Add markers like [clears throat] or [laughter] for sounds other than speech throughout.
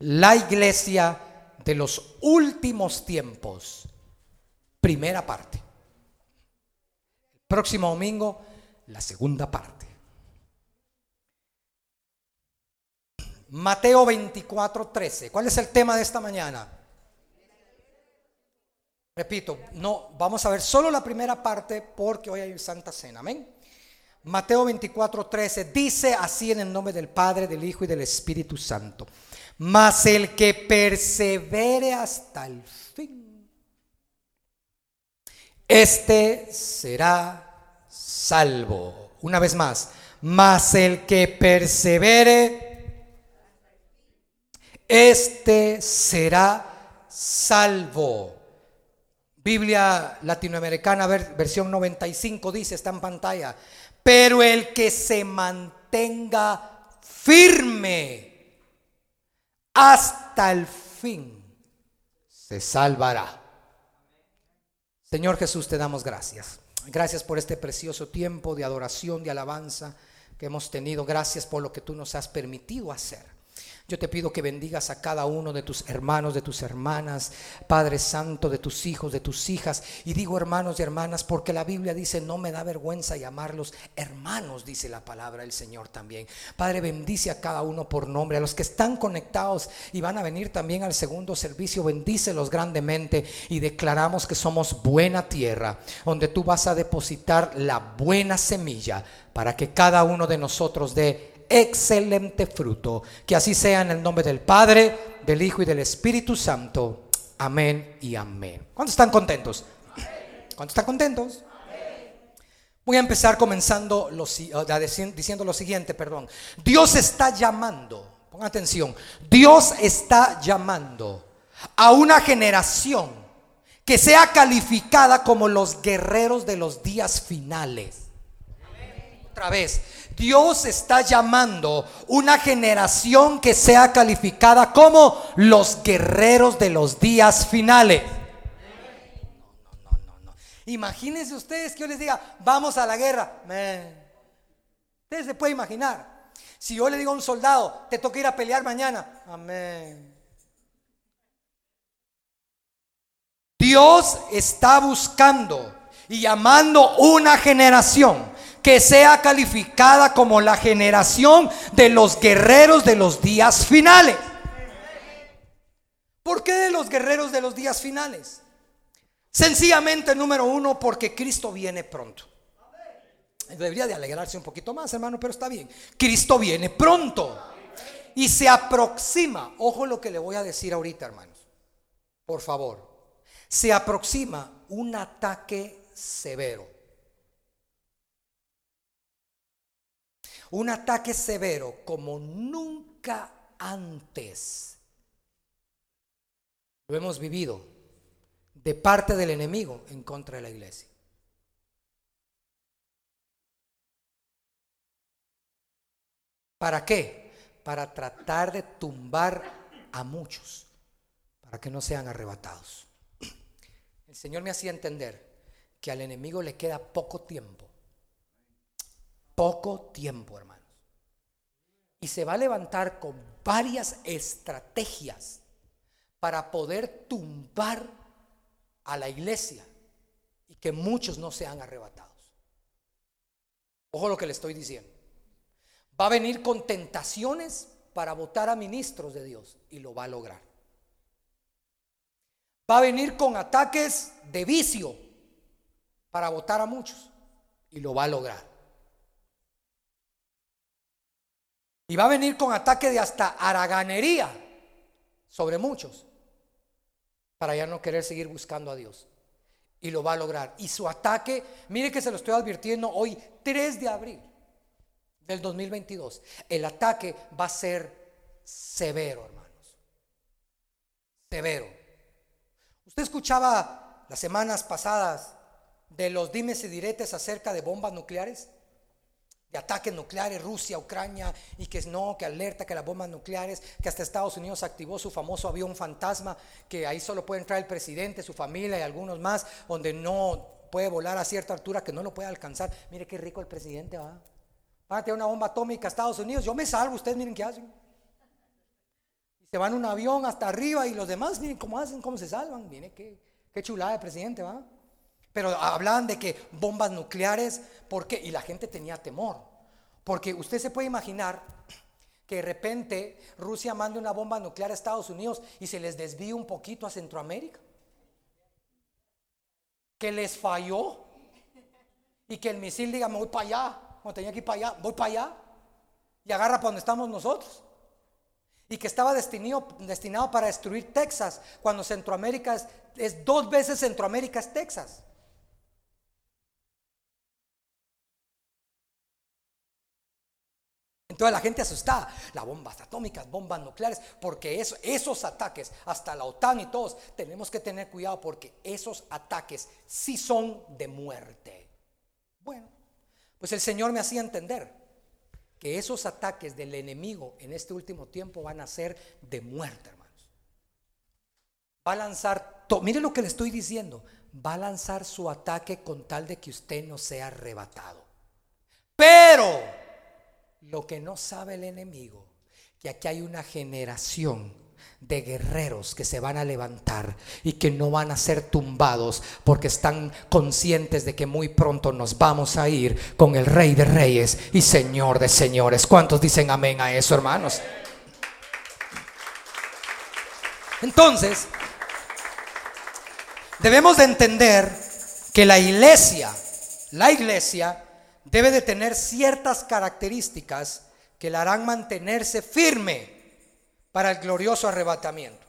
La iglesia de los últimos tiempos. Primera parte. Próximo domingo, la segunda parte. Mateo 24, 13. ¿Cuál es el tema de esta mañana? Repito, no, vamos a ver solo la primera parte porque hoy hay Santa Cena. Amén. Mateo 24, 13 dice así en el nombre del Padre, del Hijo y del Espíritu Santo. Mas el que persevere hasta el fin, este será salvo. Una vez más, mas el que persevere, este será salvo. Biblia latinoamericana, versión 95, dice, está en pantalla. Pero el que se mantenga firme hasta el fin se salvará. Señor Jesús, te damos gracias. Gracias por este precioso tiempo de adoración, de alabanza que hemos tenido. Gracias por lo que tú nos has permitido hacer. Yo te pido que bendigas a cada uno de tus hermanos, de tus hermanas, Padre Santo, de tus hijos, de tus hijas. Y digo hermanos y hermanas porque la Biblia dice, no me da vergüenza llamarlos hermanos, dice la palabra del Señor también. Padre, bendice a cada uno por nombre. A los que están conectados y van a venir también al segundo servicio, bendícelos grandemente y declaramos que somos buena tierra, donde tú vas a depositar la buena semilla para que cada uno de nosotros dé excelente fruto. Que así sea en el nombre del Padre, del Hijo y del Espíritu Santo. Amén y amén. ¿Cuántos están contentos? ¿Cuántos están contentos? Voy a empezar comenzando diciendo lo siguiente, perdón. Dios está llamando, pongan atención, Dios está llamando a una generación que sea calificada como los guerreros de los días finales. Otra vez, Dios está llamando una generación que sea calificada como los guerreros de los días finales. No, no, no, no. Imagínense ustedes que yo les diga, vamos a la guerra. Ustedes se pueden imaginar. Si yo le digo a un soldado, te toca ir a pelear mañana. Amén. Dios está buscando y llamando una generación que sea calificada como la generación de los guerreros de los días finales. ¿Por qué de los guerreros de los días finales? Sencillamente, número uno, porque Cristo viene pronto. Debería de alegrarse un poquito más, hermano, pero está bien. Cristo viene pronto. Y se aproxima, ojo lo que le voy a decir ahorita, hermanos. Por favor. Se aproxima un ataque severo Un ataque severo como nunca antes lo hemos vivido de parte del enemigo en contra de la iglesia. ¿Para qué? Para tratar de tumbar a muchos, para que no sean arrebatados. [clears throat] El Señor me hacía entender que al enemigo le queda poco tiempo poco tiempo, hermanos. Y se va a levantar con varias estrategias para poder tumbar a la iglesia y que muchos no sean arrebatados. Ojo lo que le estoy diciendo. Va a venir con tentaciones para votar a ministros de Dios y lo va a lograr. Va a venir con ataques de vicio para votar a muchos y lo va a lograr. Y va a venir con ataque de hasta haraganería sobre muchos para ya no querer seguir buscando a Dios. Y lo va a lograr. Y su ataque, mire que se lo estoy advirtiendo hoy, 3 de abril del 2022. El ataque va a ser severo, hermanos. Severo. Usted escuchaba las semanas pasadas de los dimes y diretes acerca de bombas nucleares de ataques nucleares, Rusia, Ucrania, y que no, que alerta que las bombas nucleares, que hasta Estados Unidos activó su famoso avión fantasma, que ahí solo puede entrar el presidente, su familia y algunos más, donde no puede volar a cierta altura que no lo puede alcanzar. Mire qué rico el presidente va. Van a tener una bomba atómica a Estados Unidos, yo me salvo, ustedes miren qué hacen. Se van un avión hasta arriba y los demás, miren cómo hacen, cómo se salvan. Miren qué, qué chulada de presidente, ¿va? Pero hablaban de que bombas nucleares, ¿por qué? Y la gente tenía temor. Porque usted se puede imaginar que de repente Rusia mande una bomba nuclear a Estados Unidos y se les desvíe un poquito a Centroamérica. Que les falló y que el misil diga, me voy para allá, cuando tenía que ir para allá, voy para allá y agarra para donde estamos nosotros. Y que estaba destinado, destinado para destruir Texas, cuando Centroamérica es, es dos veces Centroamérica es Texas. Entonces la gente asustada, las bombas atómicas, bombas nucleares, porque eso, esos ataques, hasta la OTAN y todos, tenemos que tener cuidado porque esos ataques sí son de muerte. Bueno, pues el Señor me hacía entender que esos ataques del enemigo en este último tiempo van a ser de muerte, hermanos. Va a lanzar, mire lo que le estoy diciendo, va a lanzar su ataque con tal de que usted no sea arrebatado. Pero lo que no sabe el enemigo, que aquí hay una generación de guerreros que se van a levantar y que no van a ser tumbados porque están conscientes de que muy pronto nos vamos a ir con el Rey de Reyes y Señor de Señores. ¿Cuántos dicen amén a eso, hermanos? Entonces, debemos de entender que la iglesia, la iglesia debe de tener ciertas características que la harán mantenerse firme para el glorioso arrebatamiento.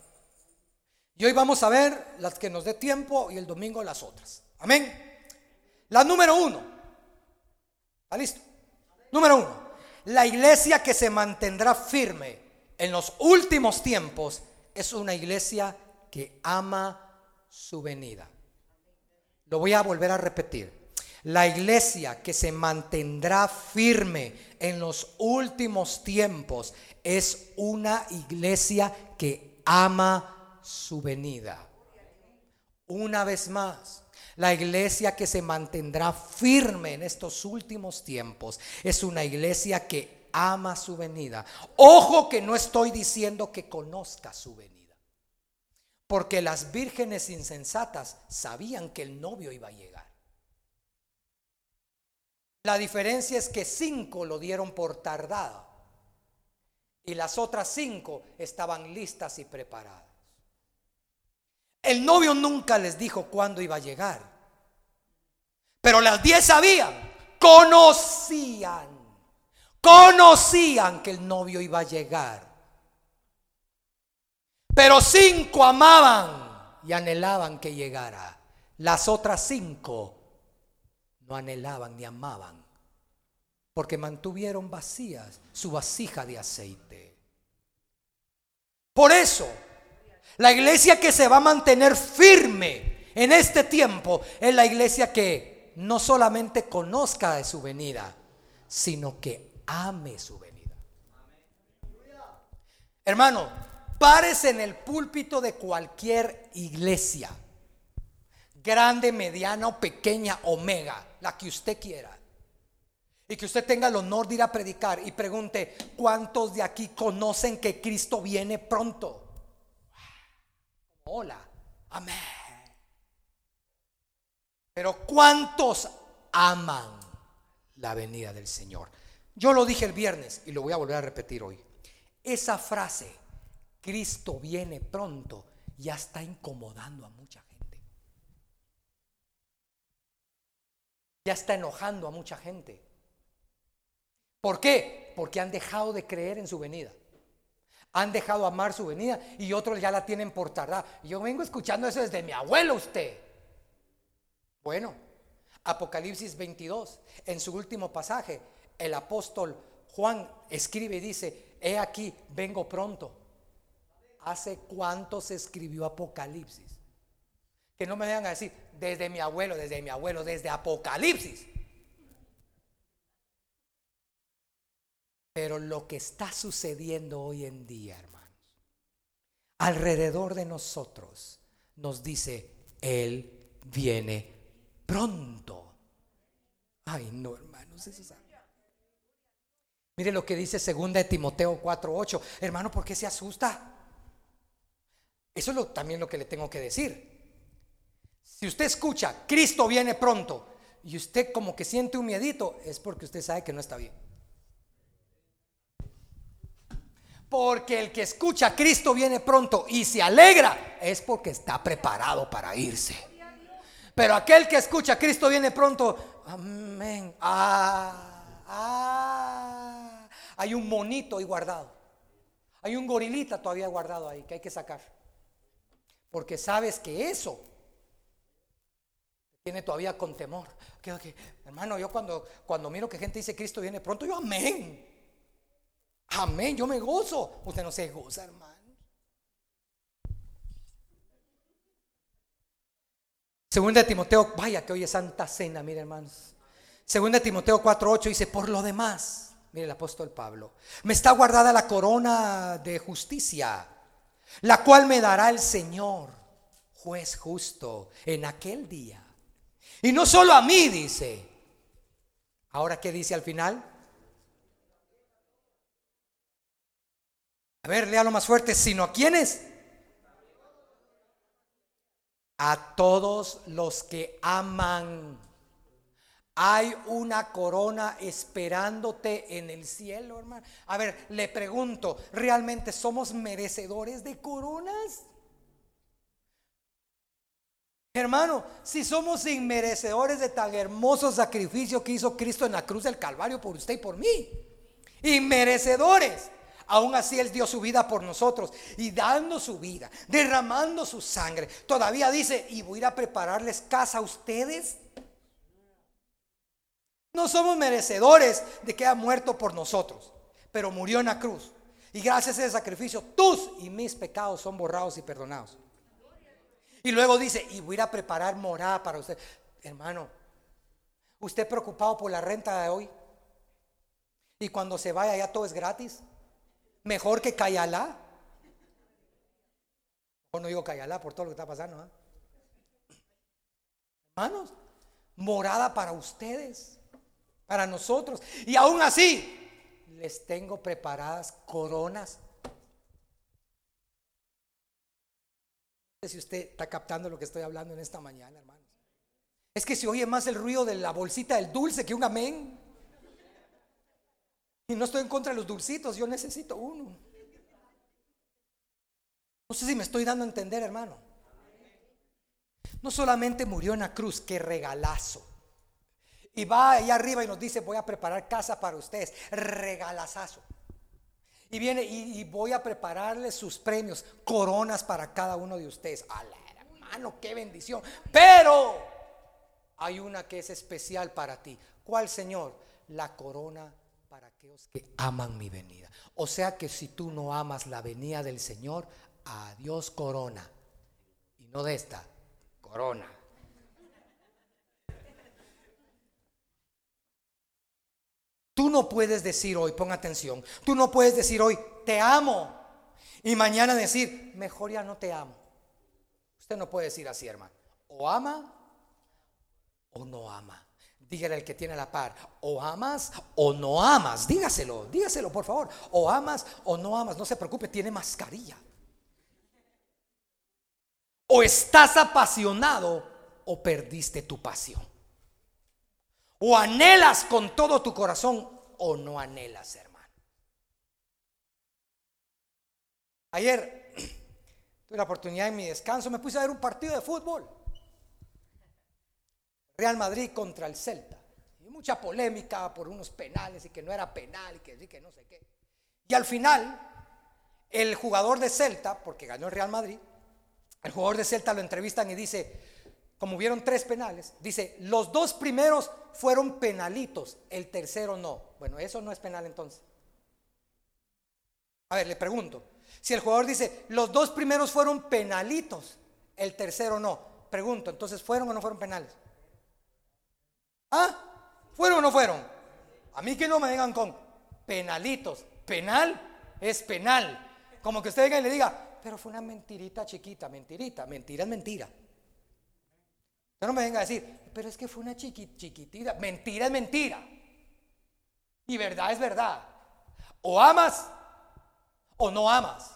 Y hoy vamos a ver las que nos dé tiempo y el domingo las otras. Amén. La número uno. ¿Está listo? Número uno. La iglesia que se mantendrá firme en los últimos tiempos es una iglesia que ama su venida. Lo voy a volver a repetir. La iglesia que se mantendrá firme en los últimos tiempos es una iglesia que ama su venida. Una vez más, la iglesia que se mantendrá firme en estos últimos tiempos es una iglesia que ama su venida. Ojo que no estoy diciendo que conozca su venida. Porque las vírgenes insensatas sabían que el novio iba a llegar. La diferencia es que cinco lo dieron por tardado y las otras cinco estaban listas y preparadas. El novio nunca les dijo cuándo iba a llegar, pero las diez sabían, conocían, conocían que el novio iba a llegar. Pero cinco amaban y anhelaban que llegara. Las otras cinco no anhelaban ni amaban, porque mantuvieron vacías su vasija de aceite. Por eso, la iglesia que se va a mantener firme en este tiempo es la iglesia que no solamente conozca de su venida, sino que ame su venida. Hermano, párese en el púlpito de cualquier iglesia, grande, mediana o pequeña, omega la que usted quiera. Y que usted tenga el honor de ir a predicar y pregunte, ¿cuántos de aquí conocen que Cristo viene pronto? Hola, amén. Pero ¿cuántos aman la venida del Señor? Yo lo dije el viernes y lo voy a volver a repetir hoy. Esa frase, Cristo viene pronto, ya está incomodando a mucha ya está enojando a mucha gente. ¿Por qué? Porque han dejado de creer en su venida. Han dejado amar su venida y otros ya la tienen por tardar. Yo vengo escuchando eso desde mi abuelo usted. Bueno, Apocalipsis 22, en su último pasaje, el apóstol Juan escribe y dice, he aquí, vengo pronto. ¿Hace cuánto se escribió Apocalipsis? Que no me vengan a decir, desde mi abuelo, desde mi abuelo, desde Apocalipsis. Pero lo que está sucediendo hoy en día, hermanos, alrededor de nosotros, nos dice, Él viene pronto. Ay, no, hermanos, eso es... Mire lo que dice segunda de Timoteo 4:8. Hermano, ¿por qué se asusta? Eso es lo, también lo que le tengo que decir. Si usted escucha, Cristo viene pronto, y usted como que siente un miedito, es porque usted sabe que no está bien. Porque el que escucha Cristo viene pronto y se alegra es porque está preparado para irse. Pero aquel que escucha Cristo viene pronto, amén. Ah, ah, hay un monito ahí guardado. Hay un gorilita todavía guardado ahí que hay que sacar. Porque sabes que eso tiene todavía con temor. hermano, yo cuando, cuando miro que gente dice Cristo viene pronto, yo amén. Amén, yo me gozo. Usted no se goza, hermano. Segunda de Timoteo, vaya que hoy es Santa Cena, mire hermanos. Segunda de Timoteo 4:8 dice, por lo demás, mire el apóstol Pablo, me está guardada la corona de justicia, la cual me dará el Señor, juez justo, en aquel día. Y no solo a mí, dice. Ahora, ¿qué dice al final? A ver, léalo más fuerte, sino a quienes. A todos los que aman. Hay una corona esperándote en el cielo, hermano. A ver, le pregunto, ¿realmente somos merecedores de coronas? Hermano, si somos inmerecedores de tan hermoso sacrificio que hizo Cristo en la cruz del Calvario por usted y por mí, inmerecedores. Aún así Él dio su vida por nosotros y dando su vida, derramando su sangre. Todavía dice, y voy a ir a prepararles casa a ustedes. No somos merecedores de que haya muerto por nosotros, pero murió en la cruz. Y gracias a ese sacrificio, tus y mis pecados son borrados y perdonados. Y luego dice, y voy a ir a preparar morada para usted. Hermano, ¿usted preocupado por la renta de hoy? Y cuando se vaya ya todo es gratis. Mejor que Cayalá. O no digo Cayalá por todo lo que está pasando. ¿ah? Hermanos, morada para ustedes, para nosotros. Y aún así, les tengo preparadas coronas. No sé si usted está captando lo que estoy hablando en esta mañana, hermanos. Es que se oye más el ruido de la bolsita del dulce que un amén. Y no estoy en contra de los dulcitos, yo necesito uno. No sé si me estoy dando a entender, hermano. No solamente murió en la cruz, que regalazo. Y va allá arriba y nos dice, voy a preparar casa para ustedes. Regalazazo. Y viene y, voy a prepararles sus premios, coronas para cada uno de ustedes. ¡Ala, hermano, qué bendición! Pero hay una que es especial para ti. ¿Cuál, Señor? La corona para aquellos que aman mi venida. O sea que si tú no amas la venida del Señor, adiós corona. Y no de esta, corona. Tú no puedes decir hoy, pon atención, tú no puedes decir hoy, te amo. Y mañana decir, mejor ya no te amo. Usted no puede decir así, hermano. O ama o no ama. Dígale al que tiene la par, o amas o no amas. Dígaselo, dígaselo por favor. O amas o no amas. No se preocupe, tiene mascarilla. O estás apasionado o perdiste tu pasión. O anhelas con todo tu corazón o no anhelas, hermano. Ayer [clears throat] tuve la oportunidad en mi descanso, me puse a ver un partido de fútbol. Real Madrid contra el Celta. Y mucha polémica por unos penales y que no era penal y que sí, que no sé qué. Y al final, el jugador de Celta, porque ganó el Real Madrid, el jugador de Celta lo entrevistan y dice, como hubieron tres penales, dice, los dos primeros fueron penalitos, el tercero no. Bueno, eso no es penal entonces. A ver, le pregunto, si el jugador dice, los dos primeros fueron penalitos, el tercero no, pregunto, entonces ¿fueron o no fueron penales? ¿Ah? ¿Fueron o no fueron? A mí que no me vengan con penalitos. Penal es penal. Como que usted venga y le diga, pero fue una mentirita chiquita, mentirita, mentira es mentira. No me venga a decir, pero es que fue una chiquitita, mentira es mentira. Y verdad es verdad. O amas o no amas.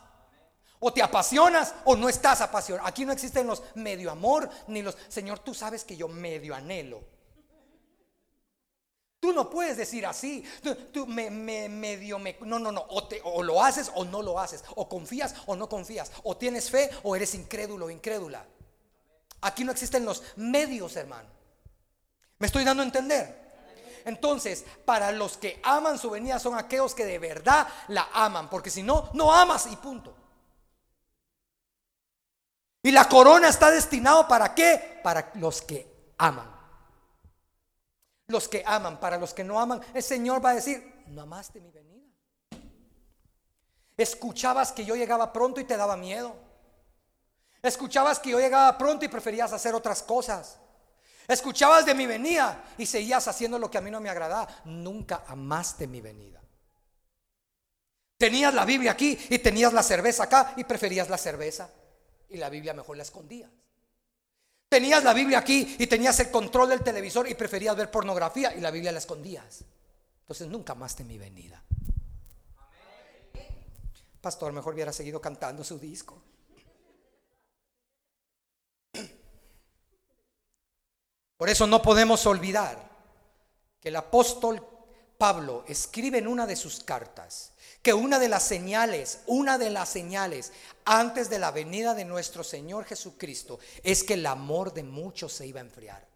O te apasionas o no estás apasionado. Aquí no existen los medio amor ni los, Señor, tú sabes que yo medio anhelo. Tú no puedes decir así. Tú, me, medio me. No, no, no. O, te, o lo haces o no lo haces. O confías o no confías. O tienes fe o eres incrédulo o incrédula. Aquí no existen los medios, hermano. ¿Me estoy dando a entender? Entonces, para los que aman su venida son aquellos que de verdad la aman. Porque si no, no amas y punto. Y la corona está destinado para qué? Para los que aman. Los que aman, para los que no aman, el Señor va a decir, no amaste mi venida. Escuchabas que yo llegaba pronto y te daba miedo. Escuchabas que yo llegaba pronto y preferías hacer otras cosas. Escuchabas de mi venida y seguías haciendo lo que a mí no me agradaba. Nunca amaste mi venida. Tenías la Biblia aquí y tenías la cerveza acá y preferías la cerveza y la Biblia mejor la escondías. Tenías la Biblia aquí y tenías el control del televisor y preferías ver pornografía y la Biblia la escondías. Entonces nunca más mi venida. Pastor, mejor hubiera seguido cantando su disco. Por eso no podemos olvidar que el apóstol Pablo escribe en una de sus cartas que una de las señales, una de las señales antes de la venida de nuestro Señor Jesucristo es que el amor de muchos se iba a enfriar.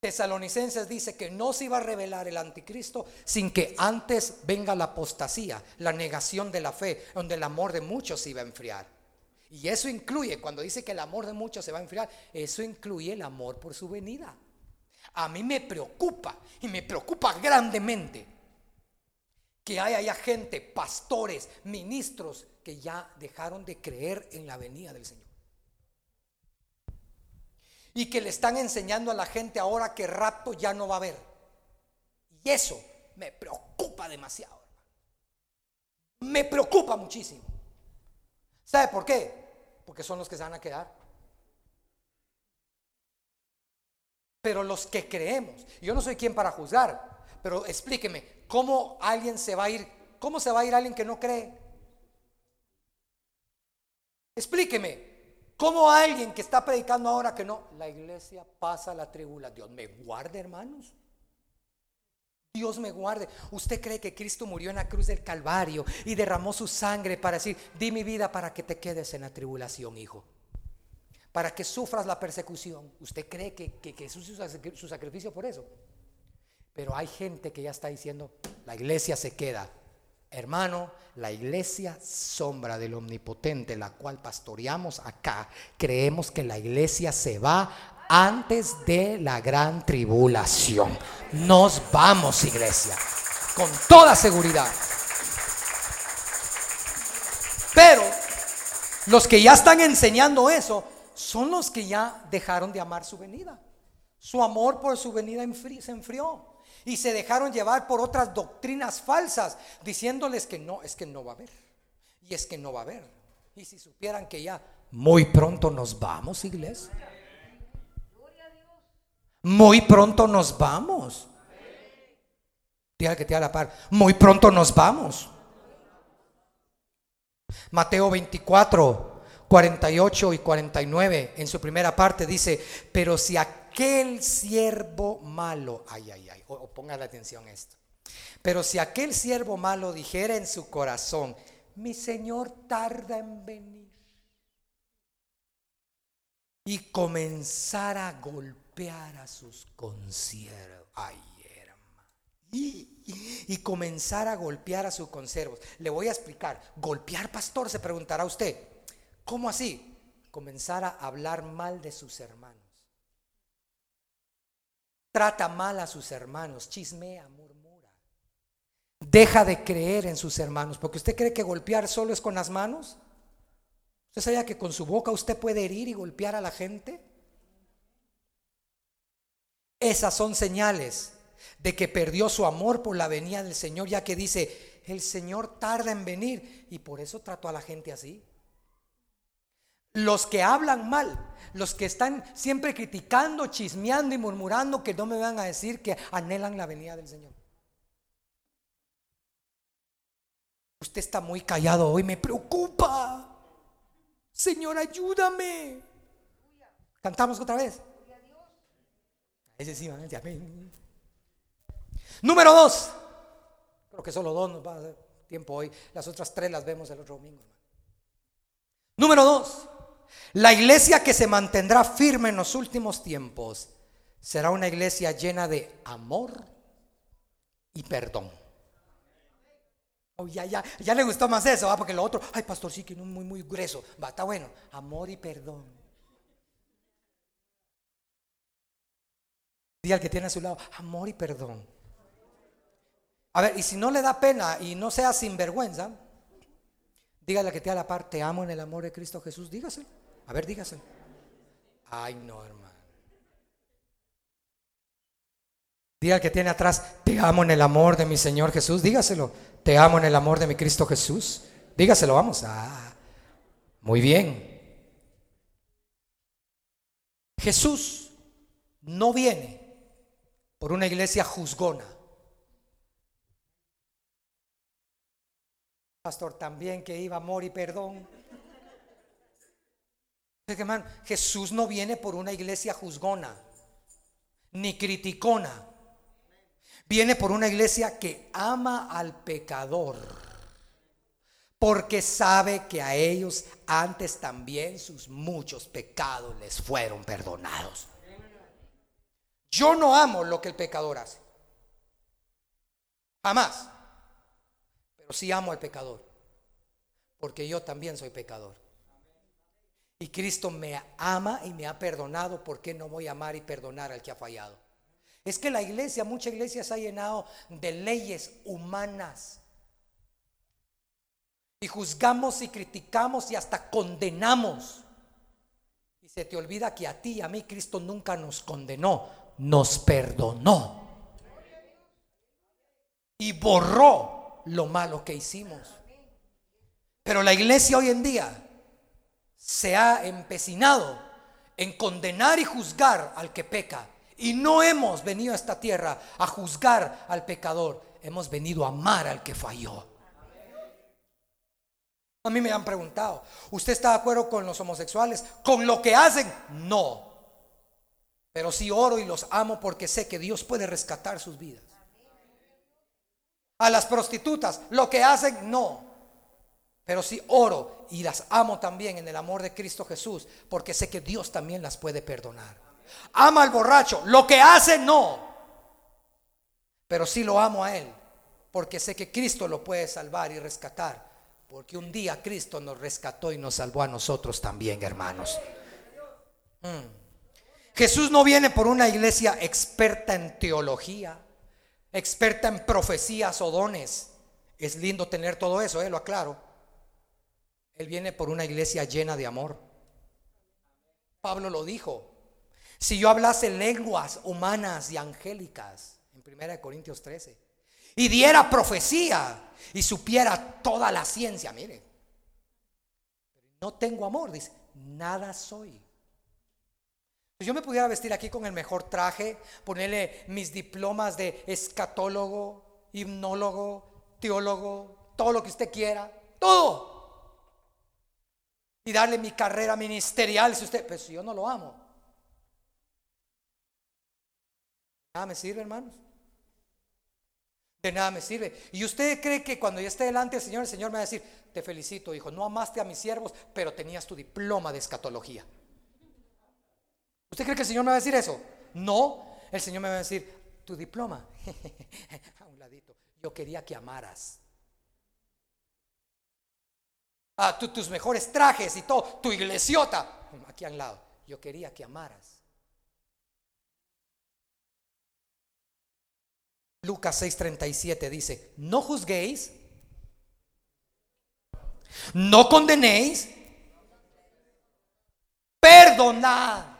Tesalonicenses dice que no se iba a revelar el anticristo sin que antes venga la apostasía, la negación de la fe, donde el amor de muchos se iba a enfriar. Y eso incluye, cuando dice que el amor de muchos se va a enfriar, eso incluye el amor por su venida. A mí me preocupa y me preocupa grandemente que haya gente, pastores, ministros, que ya dejaron de creer en la venida del Señor. Y que le están enseñando a la gente ahora que rapto ya no va a haber. Y eso me preocupa demasiado. Me preocupa muchísimo. ¿Sabe por qué? Porque son los que se van a quedar. Pero los que creemos, yo no soy quien para juzgar, pero explíqueme, ¿Cómo alguien se va a ir? ¿Cómo se va a ir alguien que no cree? Explíqueme. ¿Cómo alguien que está predicando ahora que no? La iglesia pasa la tribulación. Dios me guarde, hermanos. Dios me guarde. ¿Usted cree que Cristo murió en la cruz del Calvario y derramó su sangre para decir, di mi vida para que te quedes en la tribulación, hijo? Para que sufras la persecución. ¿Usted cree que, que, que su sacrificio por eso? Pero hay gente que ya está diciendo, la iglesia se queda. Hermano, la iglesia sombra del omnipotente, la cual pastoreamos acá, creemos que la iglesia se va antes de la gran tribulación. Nos vamos, iglesia, con toda seguridad. Pero los que ya están enseñando eso son los que ya dejaron de amar su venida. Su amor por su venida se enfrió y se dejaron llevar por otras doctrinas falsas, diciéndoles que no, es que no va a haber. Y es que no va a haber. Y si supieran que ya muy pronto nos vamos, iglesia. Muy pronto nos vamos. Tía que te la par. Muy pronto nos vamos. Mateo 24, 48 y 49, en su primera parte dice, pero si aquel siervo malo, ay, ay, ay, o, ponga la atención a esto, pero si aquel siervo malo dijera en su corazón, mi Señor tarda en venir, y comenzara a golpear a sus consiervos, ay, hermano, y, y comenzara a golpear a sus conservos. Le voy a explicar, golpear, pastor, se preguntará usted, ¿cómo así? Comenzara a hablar mal de sus hermanos trata mal a sus hermanos, chismea, murmura. Deja de creer en sus hermanos, porque usted cree que golpear solo es con las manos. ¿Usted sabía que con su boca usted puede herir y golpear a la gente? Esas son señales de que perdió su amor por la venida del Señor, ya que dice, el Señor tarda en venir y por eso trató a la gente así. Los que hablan mal, los que están siempre criticando, chismeando y murmurando, que no me van a decir que anhelan la venida del Señor. Usted está muy callado hoy, me preocupa. Señor, ayúdame. Cantamos otra vez. Ese sí, Número dos. Creo que solo dos nos va a dar tiempo hoy. Las otras tres las vemos el otro domingo. Número dos. La iglesia que se mantendrá firme en los últimos tiempos será una iglesia llena de amor y perdón. Oh, ya, ya, ya le gustó más eso, porque lo otro, ay, pastor, sí que no muy, muy grueso. Va, está bueno. Amor y perdón. Dí al que tiene a su lado, amor y perdón. A ver, y si no le da pena y no sea sinvergüenza, dígale que te a la par, te amo en el amor de Cristo Jesús, dígaselo. A ver, dígaselo. Ay, no, hermano. Diga que tiene atrás, te amo en el amor de mi Señor Jesús, dígaselo. Te amo en el amor de mi Cristo Jesús. Dígaselo, vamos. Ah, muy bien. Jesús no viene por una iglesia juzgona. Pastor, también que iba amor y perdón. Jesús no viene por una iglesia juzgona, ni criticona. Viene por una iglesia que ama al pecador, porque sabe que a ellos antes también sus muchos pecados les fueron perdonados. Yo no amo lo que el pecador hace. Jamás. Pero sí amo al pecador. Porque yo también soy pecador. Y Cristo me ama y me ha perdonado. ¿Por qué no voy a amar y perdonar al que ha fallado? Es que la iglesia, mucha iglesia se ha llenado de leyes humanas. Y juzgamos y criticamos y hasta condenamos. Y se te olvida que a ti y a mí Cristo nunca nos condenó, nos perdonó. Y borró lo malo que hicimos. Pero la iglesia hoy en día se ha empecinado en condenar y juzgar al que peca y no hemos venido a esta tierra a juzgar al pecador, hemos venido a amar al que falló. A mí me han preguntado, ¿usted está de acuerdo con los homosexuales? ¿Con lo que hacen? No. Pero sí oro y los amo porque sé que Dios puede rescatar sus vidas. A las prostitutas, lo que hacen, no. Pero sí oro y las amo también en el amor de Cristo Jesús porque sé que Dios también las puede perdonar. Ama al borracho. Lo que hace no. Pero sí lo amo a él. Porque sé que Cristo lo puede salvar y rescatar. Porque un día Cristo nos rescató y nos salvó a nosotros también, hermanos. Mm. Jesús no viene por una iglesia experta en teología, experta en profecías o dones. Es lindo tener todo eso, eh, lo aclaro. Él viene por una iglesia llena de amor. Pablo lo dijo, si yo hablase lenguas humanas y angélicas, en 1 Corintios 13, y diera profecía y supiera toda la ciencia, mire, no tengo amor, dice, nada soy. Si yo me pudiera vestir aquí con el mejor traje, ponerle mis diplomas de escatólogo, hipnólogo, teólogo, todo lo que usted quiera, todo. Y darle mi carrera ministerial, si usted, pues yo no lo amo. nada me sirve, hermanos. De nada me sirve. Y usted cree que cuando yo esté delante del Señor, el Señor me va a decir, te felicito, hijo, no amaste a mis siervos, pero tenías tu diploma de escatología. ¿Usted cree que el Señor me va a decir eso? No, el Señor me va a decir, tu diploma, [laughs] a un ladito, yo quería que amaras. ah, tus mejores trajes y todo, tu iglesiota, aquí al lado, yo quería que amaras. Lucas 6:37 dice, no juzguéis, no condenéis, perdonad.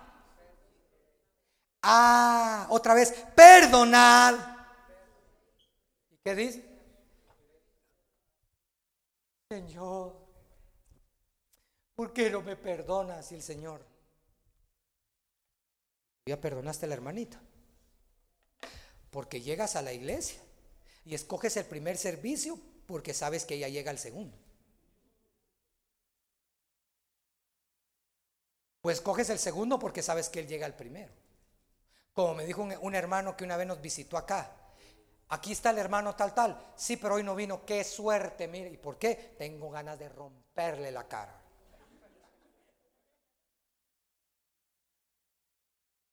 Ah, otra vez, perdonad. ¿Y qué dice? Señor, ¿por qué no me perdonas el Señor? Ya perdonaste a la hermanita. Porque llegas a la iglesia y escoges el primer servicio Porque sabes que ella llega al segundo. Pues coges el segundo porque sabes que él llega al primero. Como me dijo un, hermano que una vez nos visitó acá. Aquí está el hermano tal, tal. Sí, pero hoy no vino. Qué suerte, mire. ¿Y por qué? Tengo ganas de romperle la cara.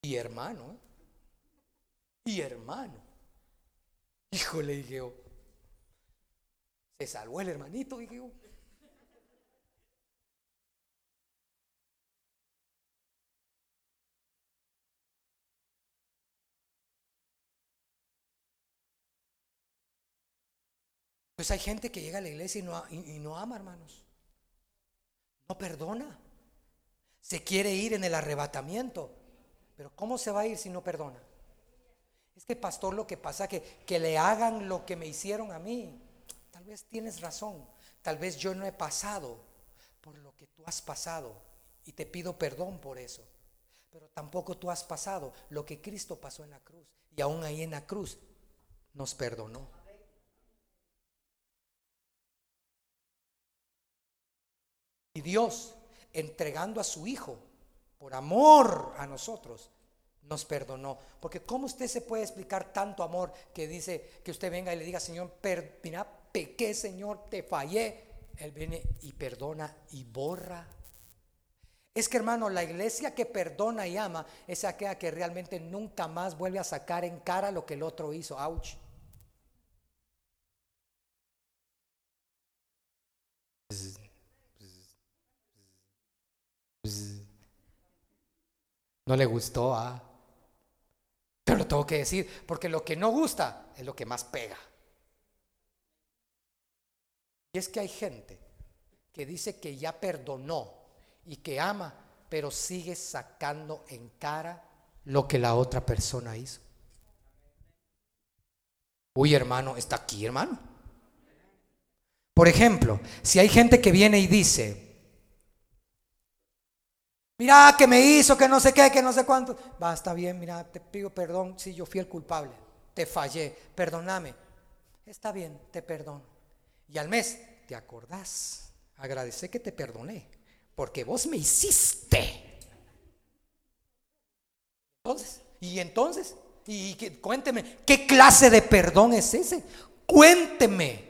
Y hermano, ¿eh? y hermano. Híjole, dije yo. Se salvó el hermanito, dije yo. Pues hay gente que llega a la iglesia y no, y no ama, hermanos. No perdona. Se quiere ir en el arrebatamiento. Pero ¿cómo se va a ir si no perdona? Es que pastor, lo que pasa que que le hagan lo que me hicieron a mí. Tal vez tienes razón. Tal vez yo no he pasado por lo que tú has pasado y te pido perdón por eso. Pero tampoco tú has pasado lo que Cristo pasó en la cruz y aún ahí en la cruz nos perdonó. Dios, entregando a su Hijo por amor a nosotros, nos perdonó. Porque ¿cómo usted se puede explicar tanto amor que dice que usted venga y le diga, Señor, per, mira, pequé, Señor, te fallé? Él viene y perdona y borra. Es que hermano, la iglesia que perdona y ama es aquella que realmente nunca más vuelve a sacar en cara lo que el otro hizo. Ouch. No le gustó, ah. Pero lo tengo que decir, porque lo que no gusta es lo que más pega. Y es que hay gente que dice que ya perdonó y que ama, pero sigue sacando en cara lo que la otra persona hizo. Uy, hermano, está aquí, hermano. Por ejemplo, si hay gente que viene y dice, Mira que me hizo, que no sé qué, que no sé cuánto. Va, está bien, mira, te pido perdón si yo fui el culpable. Te fallé, perdóname. Está bien, te perdono. Y al mes, ¿te acordás? Agradecé que te perdoné, porque vos me hiciste. Entonces, y entonces, y cuénteme, ¿qué clase de perdón es ese? Cuénteme.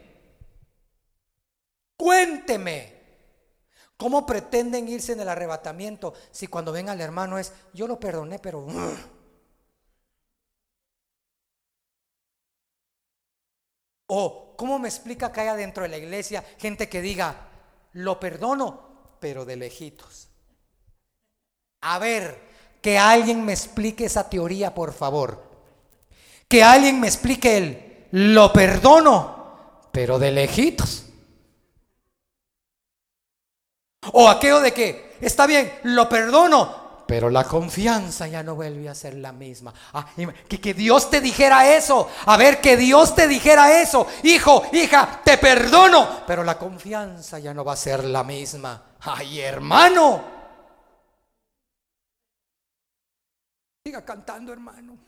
Cuénteme. ¿Cómo pretenden irse en el arrebatamiento si cuando ven al hermano es, yo lo perdoné, pero... O, ¿cómo me explica que haya dentro de la iglesia gente que diga, lo perdono, pero de lejitos? A ver, que alguien me explique esa teoría, por favor. Que alguien me explique el, lo perdono, pero de lejitos. O aquello de que, está bien, lo perdono, pero la confianza ya no vuelve a ser la misma. Ah, que, que, Dios te dijera eso. A ver, que Dios te dijera eso. Hijo, hija, te perdono. Pero la confianza ya no va a ser la misma. Ay, hermano. Siga cantando, hermano.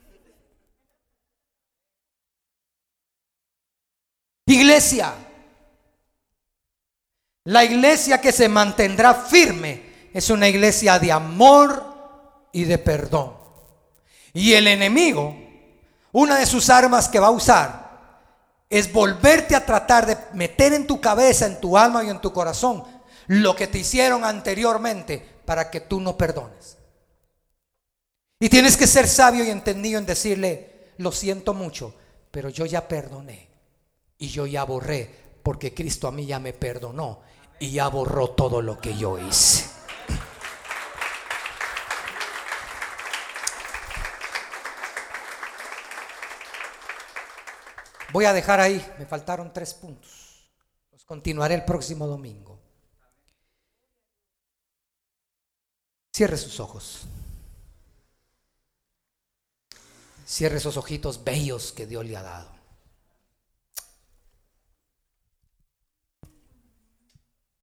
Iglesia. La iglesia que se mantendrá firme es una iglesia de amor y de perdón. Y el enemigo, una de sus armas que va a usar es volverte a tratar de meter en tu cabeza, en tu alma y en tu corazón lo que te hicieron anteriormente para que tú no perdones. Y tienes que ser sabio y entendido en decirle, lo siento mucho, pero yo ya perdoné y yo ya borré porque Cristo a mí ya me perdonó y ya borró todo lo que yo hice. Voy a dejar ahí, me faltaron tres puntos. Los continuaré el próximo domingo. Cierre sus ojos. Cierre esos ojitos bellos que Dios le ha dado.